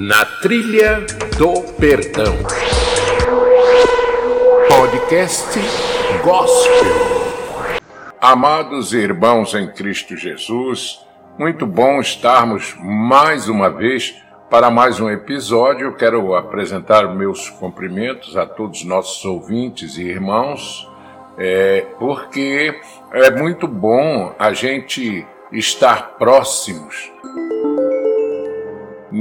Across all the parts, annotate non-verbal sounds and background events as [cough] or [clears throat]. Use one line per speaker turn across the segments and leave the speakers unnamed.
Na Trilha do Perdão. Podcast Gospel. Amados irmãos em Cristo Jesus, muito bom estarmos mais uma vez para mais um episódio. Quero apresentar meus cumprimentos a todos os nossos ouvintes e irmãos, é, porque é muito bom a gente estar próximos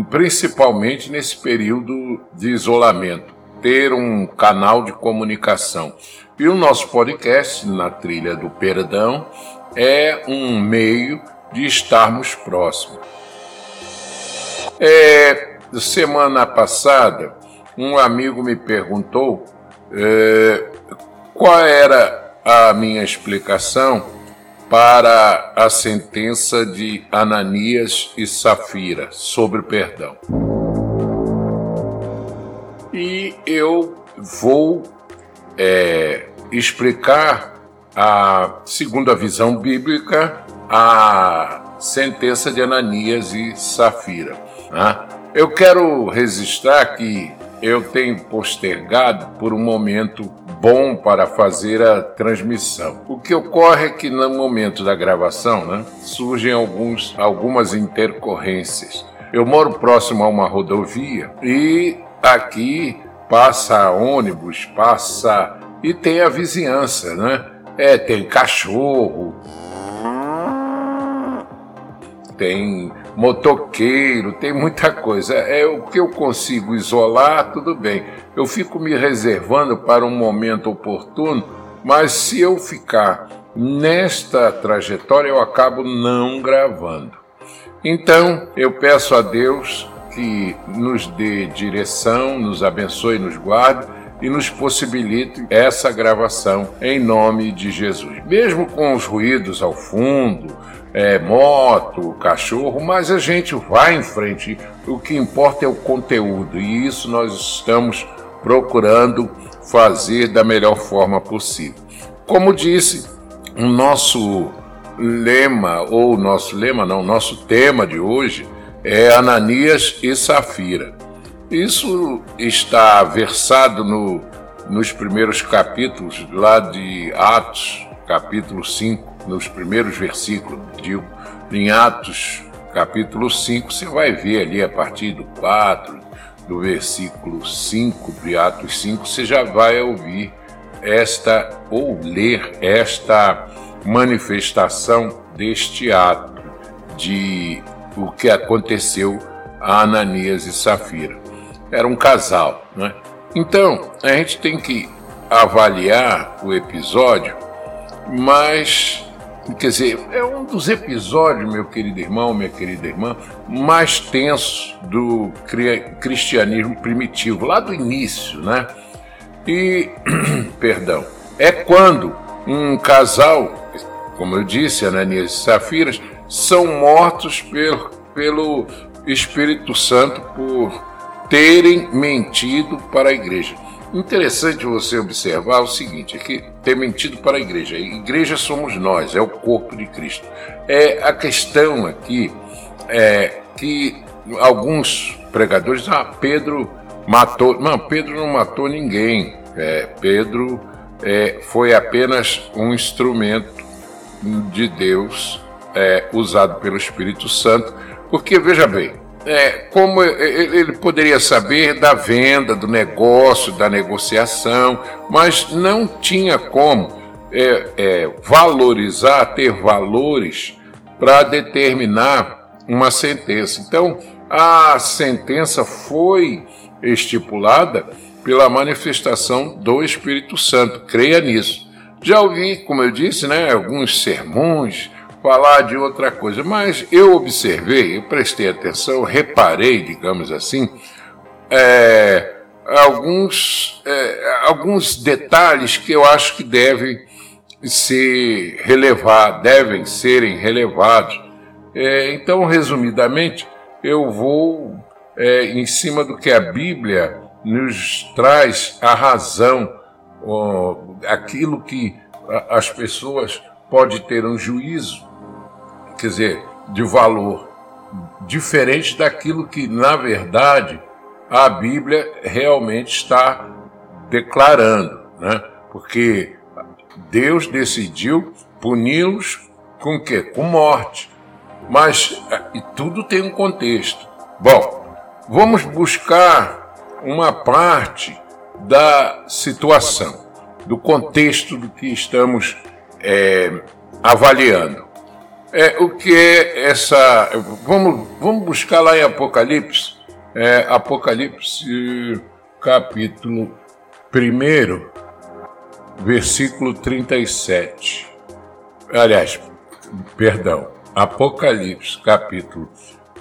principalmente nesse período de isolamento, ter um canal de comunicação. E o nosso podcast, na Trilha do Perdão, é um meio de estarmos próximos. É, semana passada, um amigo me perguntou é, qual era a minha explicação para a sentença de Ananias e Safira sobre perdão. E eu vou é, explicar, a, segundo a visão bíblica, a sentença de Ananias e Safira. Né? Eu quero registrar que eu tenho postergado por um momento bom para fazer a transmissão. O que ocorre é que no momento da gravação né, surgem alguns, algumas intercorrências. Eu moro próximo a uma rodovia e aqui passa ônibus, passa e tem a vizinhança, né? É, tem cachorro, tem motoqueiro, tem muita coisa. É o que eu consigo isolar, tudo bem. Eu fico me reservando para um momento oportuno, mas se eu ficar nesta trajetória, eu acabo não gravando. Então, eu peço a Deus que nos dê direção, nos abençoe, nos guarde e nos possibilite essa gravação em nome de Jesus. Mesmo com os ruídos ao fundo, é, moto, cachorro, mas a gente vai em frente. O que importa é o conteúdo e isso nós estamos procurando fazer da melhor forma possível. Como disse, o nosso lema, ou nosso lema não, nosso tema de hoje é Ananias e Safira. Isso está versado no, nos primeiros capítulos lá de Atos, capítulo 5, nos primeiros versículos, digo, em Atos, capítulo 5, você vai ver ali a partir do 4, do versículo 5 de Atos 5, você já vai ouvir esta ou ler esta manifestação deste ato de o que aconteceu a Ananias e Safira. Era um casal, né? Então, a gente tem que avaliar o episódio mas, quer dizer, é um dos episódios, meu querido irmão, minha querida irmã, mais tensos do cristianismo primitivo, lá do início, né? E, [clears throat] perdão, é quando um casal, como eu disse, Ananias e Safiras, são mortos pelo, pelo Espírito Santo por terem mentido para a igreja. Interessante você observar o seguinte: é que ter mentido para a igreja. A igreja somos nós, é o corpo de Cristo. É a questão aqui é que alguns pregadores, ah, Pedro matou. Não, Pedro não matou ninguém. É, Pedro é, foi apenas um instrumento de Deus é, usado pelo Espírito Santo. Porque, veja bem, é, como ele poderia saber da venda, do negócio, da negociação, mas não tinha como é, é, valorizar, ter valores para determinar uma sentença. Então, a sentença foi estipulada pela manifestação do Espírito Santo. Creia nisso. Já ouvi, como eu disse, né, alguns sermões falar de outra coisa, mas eu observei, eu prestei atenção, reparei, digamos assim, é, alguns, é, alguns detalhes que eu acho que devem ser relevados, devem serem relevados. É, então, resumidamente, eu vou é, em cima do que a Bíblia nos traz a razão, ó, aquilo que as pessoas pode ter um juízo quer dizer, de valor. diferente daquilo que, na verdade, a Bíblia realmente está declarando, né? Porque Deus decidiu puni-los com quê? Com morte. Mas e tudo tem um contexto. Bom, vamos buscar uma parte da situação, do contexto do que estamos é, avaliando. É, o que é essa. Vamos, vamos buscar lá em Apocalipse, é, Apocalipse capítulo 1, versículo 37. Aliás, perdão, Apocalipse capítulo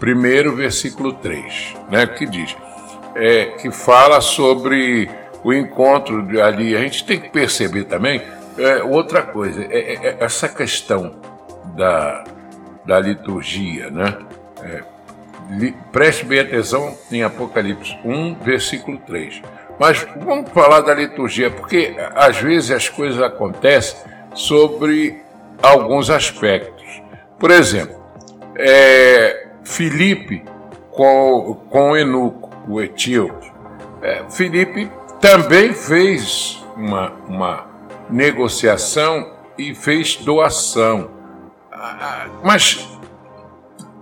1, versículo 3, né, que diz, é, que fala sobre o encontro de ali. A gente tem que perceber também é, outra coisa, é, é, é essa questão da, da liturgia, né? É, li, preste bem atenção em Apocalipse 1, versículo 3. Mas vamos falar da liturgia, porque às vezes as coisas acontecem sobre alguns aspectos. Por exemplo, é, com, com Enuco, o etíope. É, também fez uma, uma negociação e fez doação. Mas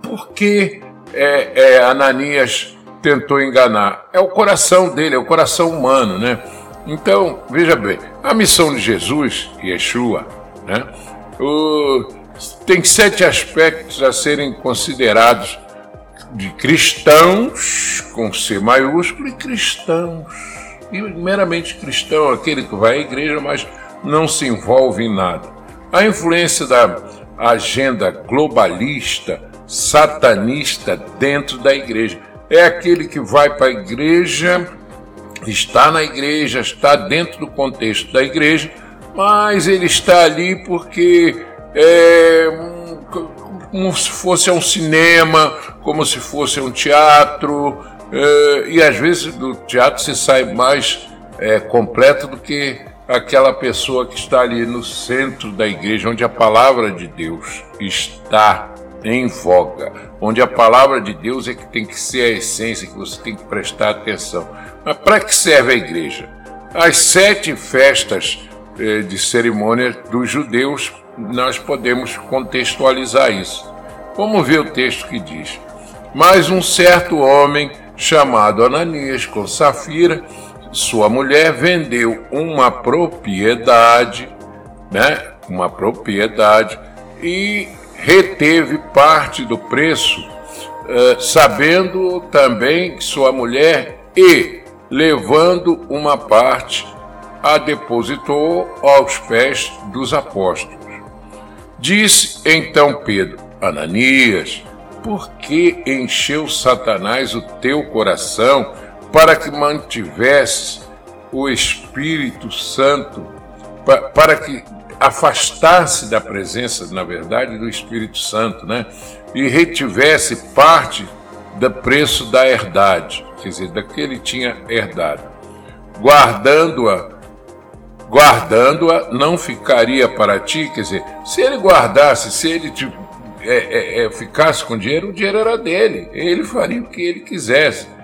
por que é, é, Ananias tentou enganar? É o coração dele, é o coração humano, né? Então, veja bem, a missão de Jesus, Yeshua, né? O, tem sete aspectos a serem considerados de cristãos, com C maiúsculo, e cristãos. E meramente cristão, aquele que vai à igreja, mas não se envolve em nada. A influência da agenda globalista, satanista dentro da igreja. É aquele que vai para a igreja, está na igreja, está dentro do contexto da igreja, mas ele está ali porque é como se fosse um cinema, como se fosse um teatro, é, e às vezes do teatro se sai mais é, completo do que aquela pessoa que está ali no centro da igreja, onde a palavra de Deus está em voga, onde a palavra de Deus é que tem que ser a essência, que você tem que prestar atenção. Mas para que serve a igreja? As sete festas eh, de cerimônia dos judeus, nós podemos contextualizar isso. Vamos ver o texto que diz: Mas um certo homem chamado Ananias com Safira sua mulher vendeu uma propriedade, né? Uma propriedade e reteve parte do preço, uh, sabendo também que sua mulher e levando uma parte a depositou aos pés dos apóstolos. Disse então Pedro: Ananias, por que encheu Satanás o teu coração? Para que mantivesse o Espírito Santo, para que afastasse da presença, na verdade, do Espírito Santo, né? E retivesse parte do preço da herdade, quer dizer, daquele tinha herdado. Guardando-a, guardando-a, não ficaria para ti, quer dizer, se ele guardasse, se ele te, é, é, é, ficasse com dinheiro, o dinheiro era dele, ele faria o que ele quisesse.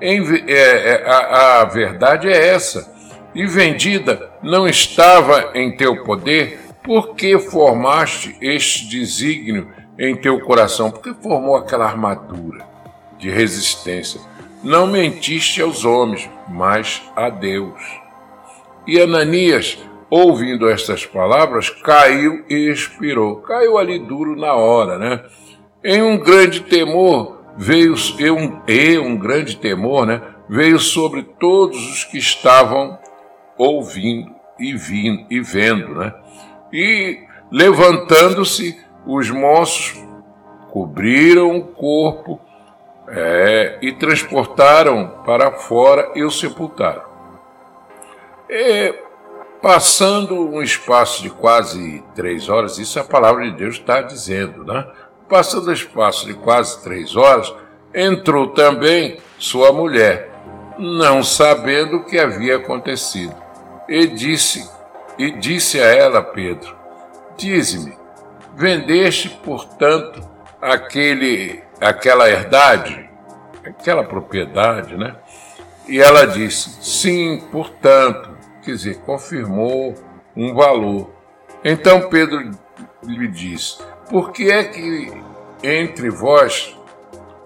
Em, é, é, a, a verdade é essa. E vendida não estava em teu poder, por que formaste este desígnio em teu coração? Por que formou aquela armadura de resistência? Não mentiste aos homens, mas a Deus. E Ananias, ouvindo estas palavras, caiu e expirou. Caiu ali duro na hora, né? Em um grande temor, veio e um, e um grande temor, né, veio sobre todos os que estavam ouvindo e, vindo, e vendo, né? E levantando-se, os moços cobriram o corpo é, e transportaram para fora e o sepultaram. E, passando um espaço de quase três horas, isso a palavra de Deus está dizendo, né? Passando o espaço de quase três horas, entrou também sua mulher, não sabendo o que havia acontecido. E disse, e disse a ela Pedro: Dize-me, vendeste, portanto, aquele aquela herdade, aquela propriedade, né? E ela disse: sim, portanto, quer dizer, confirmou um valor. Então Pedro lhe disse: por que é que entre vós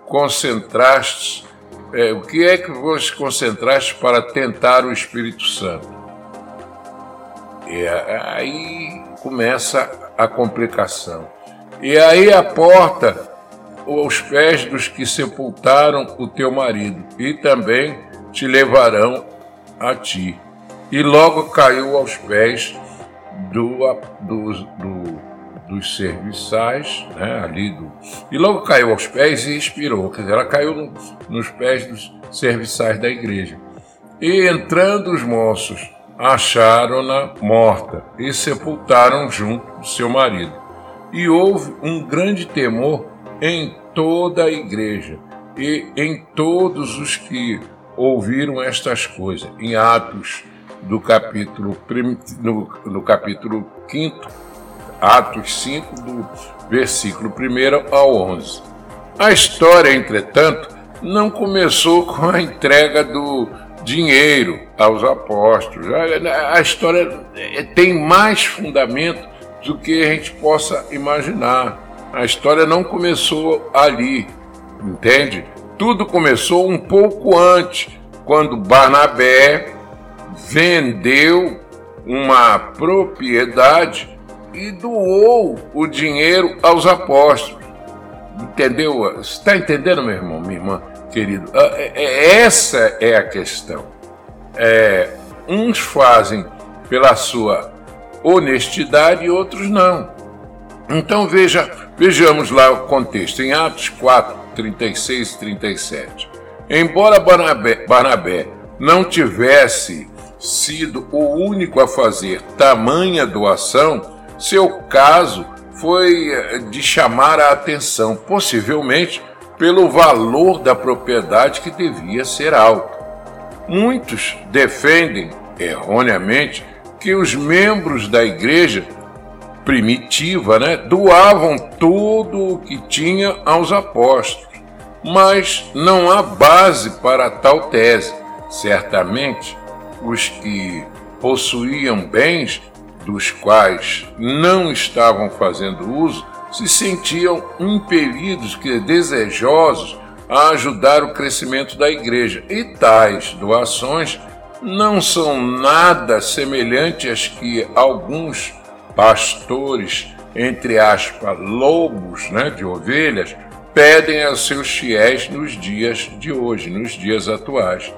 concentrastes, é, o que é que vos concentraste para tentar o Espírito Santo? E aí começa a complicação. E aí a porta aos pés dos que sepultaram o teu marido, e também te levarão a ti. E logo caiu aos pés do, do, do, dos serviçais, né, ali do, e logo caiu aos pés e expirou, quer dizer, ela caiu no, nos pés dos serviçais da igreja. E entrando os moços, acharam-na morta e sepultaram junto do seu marido. E houve um grande temor em toda a igreja e em todos os que ouviram estas coisas. Em Atos, do capítulo, no, no capítulo 5, Atos 5, do versículo 1 ao 11. A história, entretanto, não começou [laughs] com a entrega do dinheiro aos apóstolos. A, história é, tem mais fundamento do que a gente possa imaginar. A história não começou ali, entende? Tudo começou um pouco antes, quando Barnabé vendeu uma propriedade e doou o dinheiro aos apóstolos. Entendeu? Está entendendo, meu irmão, minha irmã? querido. Ah, é, é, essa é a questão. É, uns fazem pela sua honestidade e outros não. Então veja, vejamos lá o contexto, em Atos 4, 36 e 37. Embora Barnabé, Barnabé não tivesse sido o único a fazer tamanha doação, seu caso foi eh, de chamar a atenção, possivelmente pelo valor da propriedade que devia ser alto. Muitos defendem, erroneamente, que os membros da igreja primitiva né, doavam tudo o que tinha aos apóstolos. Mas não há base para tal tese. Certamente, os que possuíam bens dos quais não estavam fazendo uso se sentiam impelidos, que desejosos a ajudar o crescimento da igreja. E tais doações não são nada semelhantes às que alguns pastores, entre aspas, lobos né, de ovelhas, pedem aos seus fiéis nos dias de hoje, nos dias atuais.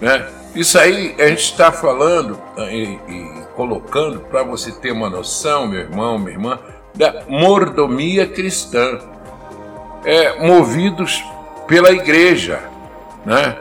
Né? Isso aí a gente está falando e, e colocando para você ter uma noção, meu irmão, minha irmã, da mordomia cristã, é, movidos pela igreja. Né?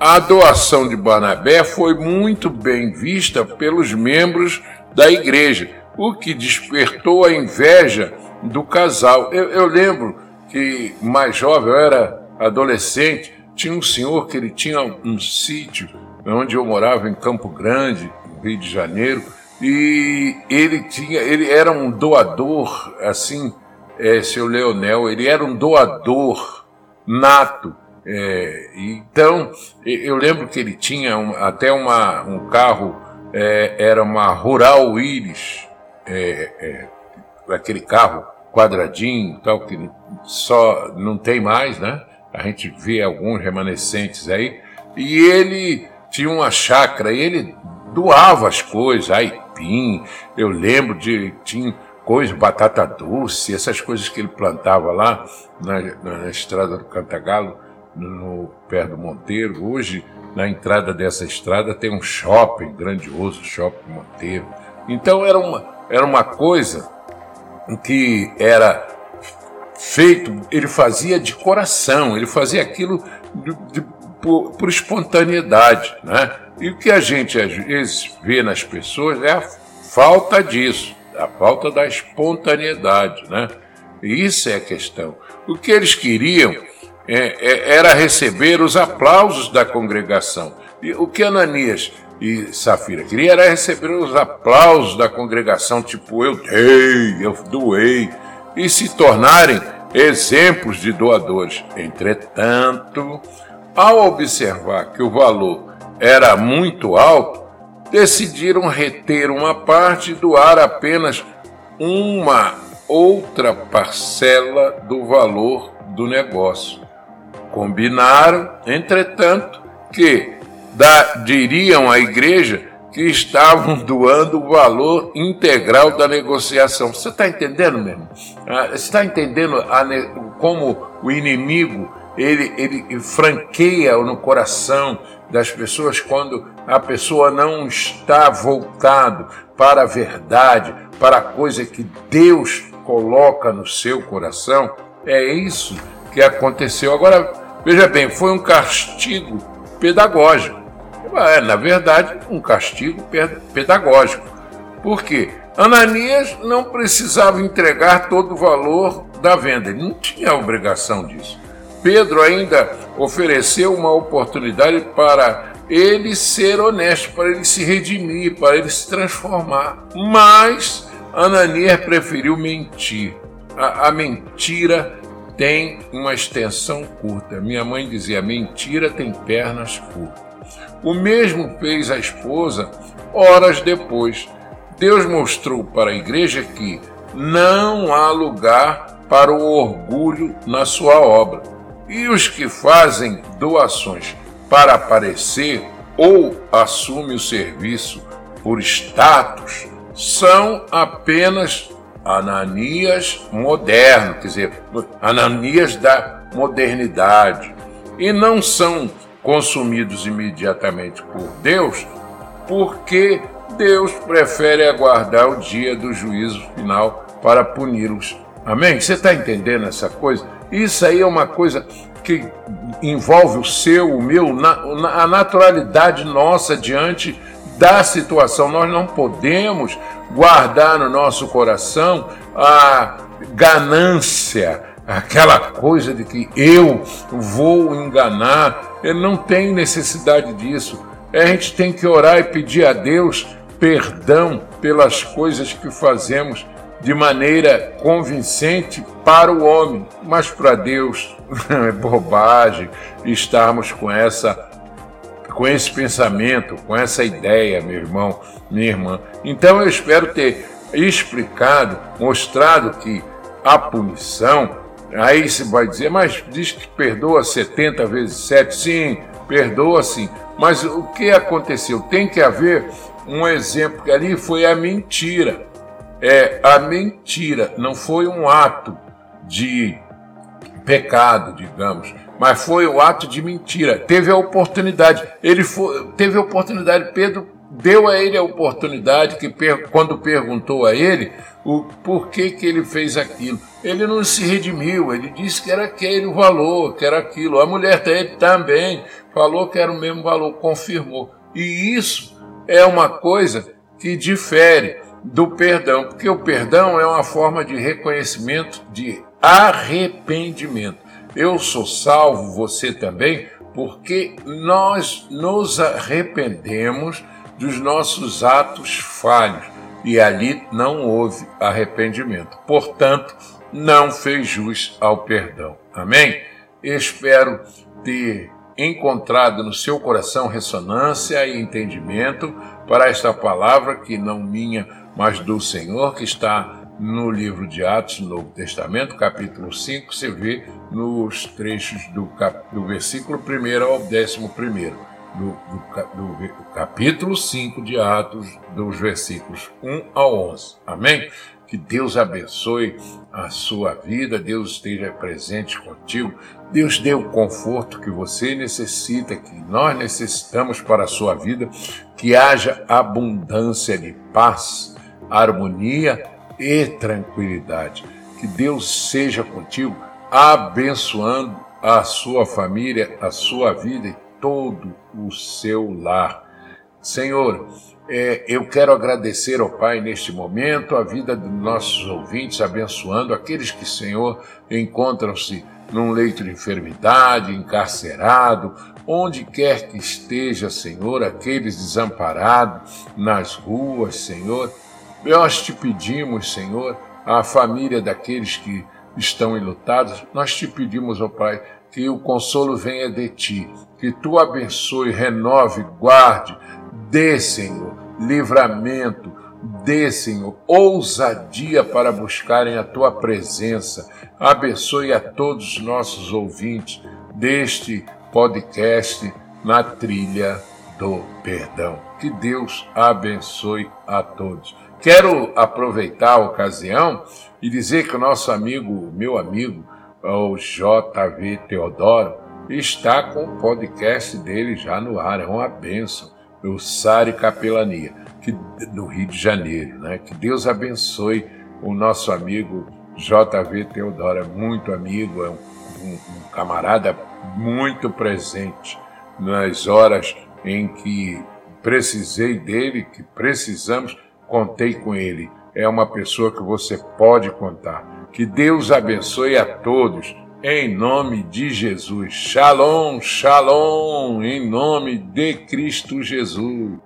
A doação de Barnabé foi muito bem vista pelos membros da igreja, o que despertou a inveja do casal. Eu, eu lembro que mais jovem, eu era adolescente, tinha um senhor que ele tinha um sítio onde eu morava em Campo Grande, Rio de Janeiro, e ele tinha, ele era um doador, assim, é, seu Leonel, ele era um doador nato. É, então, eu lembro que ele tinha um, até uma, um carro, é, era uma Rural Iris, é, é, aquele carro quadradinho, tal, que só não tem mais, né? A gente vê alguns remanescentes aí. E ele tinha uma chácara, e ele doava as coisas, aipim, eu lembro de tinha coisa, batata doce, essas coisas que ele plantava lá na, na estrada do Cantagalo, no, no perto do Monteiro. Hoje, na entrada dessa estrada, tem um shopping grandioso, shopping Monteiro. Então era uma, era uma coisa que era feito, ele fazia de coração, ele fazia aquilo de, de, por, por espontaneidade, né? E o que a gente às vezes vê nas pessoas é a falta disso, a falta da espontaneidade, né? E isso é a questão. O que eles queriam é, é, era receber os aplausos da congregação. E o que Ananias e Safira queria era receber os aplausos da congregação, tipo eu dei, eu doei, e se tornarem exemplos de doadores. Entretanto, ao observar que o valor era muito alto, decidiram reter uma parte e doar apenas uma outra parcela do valor do negócio. Combinaram, entretanto, que da, diriam à igreja que estavam doando o valor integral da negociação. Você está entendendo mesmo? Ah, você está entendendo a, como o inimigo ele, ele franqueia no coração das pessoas quando a pessoa não está voltado para a verdade, para a coisa que Deus coloca no seu coração? É isso que aconteceu. Agora, veja bem, foi um castigo pedagógico. É, na verdade, um castigo pedagógico. Por quê? Ananias não precisava entregar todo o valor da venda, ele não tinha obrigação disso. Pedro ainda ofereceu uma oportunidade para ele ser honesto, para ele se redimir, para ele se transformar. Mas Ananias preferiu mentir. A, a mentira tem uma extensão curta. Minha mãe dizia: mentira tem pernas curtas. O mesmo fez a esposa horas depois. Deus mostrou para a igreja que não há lugar para o orgulho na sua obra. E os que fazem doações para aparecer ou assumem o serviço por status são apenas Ananias moderno, quer dizer, Ananias da modernidade, e não são consumidos imediatamente por Deus, porque Deus prefere aguardar o dia do juízo final para puni-los. Amém? Você está entendendo essa coisa? Isso aí é uma coisa que envolve o seu, o meu, a naturalidade nossa diante da situação. Nós não podemos guardar no nosso coração a ganância, aquela coisa de que eu vou enganar. Ele não tem necessidade disso. A gente tem que orar e pedir a Deus perdão pelas coisas que fazemos de maneira convincente para o homem, mas para Deus [laughs] é bobagem estarmos com essa com esse pensamento, com essa ideia, meu irmão, minha irmã. Então eu espero ter explicado, mostrado que a punição, aí se vai dizer, mas diz que perdoa 70 vezes 7, sim, perdoa sim. Mas o que aconteceu? Tem que haver um exemplo que ali foi a mentira. É a mentira, não foi um ato de pecado, digamos mas foi o ato de mentira. Teve a oportunidade. Ele foi, teve a oportunidade. Pedro deu a ele a oportunidade que quando perguntou a ele o porquê que ele fez aquilo. Ele não se redimiu, ele disse que era aquele o valor, que era aquilo. A mulher dele também falou que era o mesmo valor, confirmou. E isso é uma coisa que difere do perdão, porque o perdão é uma forma de reconhecimento, de arrependimento eu sou salvo, você também, porque nós nos arrependemos dos nossos atos falhos e ali não houve arrependimento. Portanto, não fez jus ao perdão. Amém? Espero ter encontrado no seu coração ressonância e entendimento para esta palavra que não minha, mas do Senhor que está no livro de Atos, no Novo Testamento, capítulo 5, você vê nos trechos do, cap, do versículo 1 ao 11, do, do, do, capítulo 5 de Atos, dos versículos 1 ao 11. Amém? Que Deus abençoe a sua vida, Deus esteja presente contigo, Deus dê o conforto que você necessita, que nós necessitamos para a sua vida, que haja abundância de paz, harmonia e tranquilidade. Que Deus seja contigo, abençoando a sua família, a sua vida e todo o seu lar. Senhor, é, eu quero agradecer ao Pai neste momento a vida dos nossos ouvintes, abençoando aqueles que, Senhor, encontram-se num leito de enfermidade, encarcerado, onde quer que esteja, Senhor, aqueles desamparados nas ruas, Senhor, nós te pedimos, Senhor, a família daqueles que estão enlutados, nós te pedimos, ó Pai, que o consolo venha de ti, que tu abençoe, renove, guarde, dê, Senhor, livramento, dê, Senhor, ousadia para buscarem a tua presença. Abençoe a todos os nossos ouvintes deste podcast na trilha do perdão. Que Deus abençoe a todos. Quero aproveitar a ocasião e dizer que o nosso amigo, meu amigo, o JV Teodoro, está com o podcast dele já no ar. É uma bênção. O Sari Capelania, que, no Rio de Janeiro. Né? Que Deus abençoe o nosso amigo JV Teodoro. É muito amigo, é um, um, um camarada muito presente nas horas em que precisei dele, que precisamos, contei com ele. É uma pessoa que você pode contar. Que Deus abençoe a todos. Em nome de Jesus. Shalom, shalom, em nome de Cristo Jesus.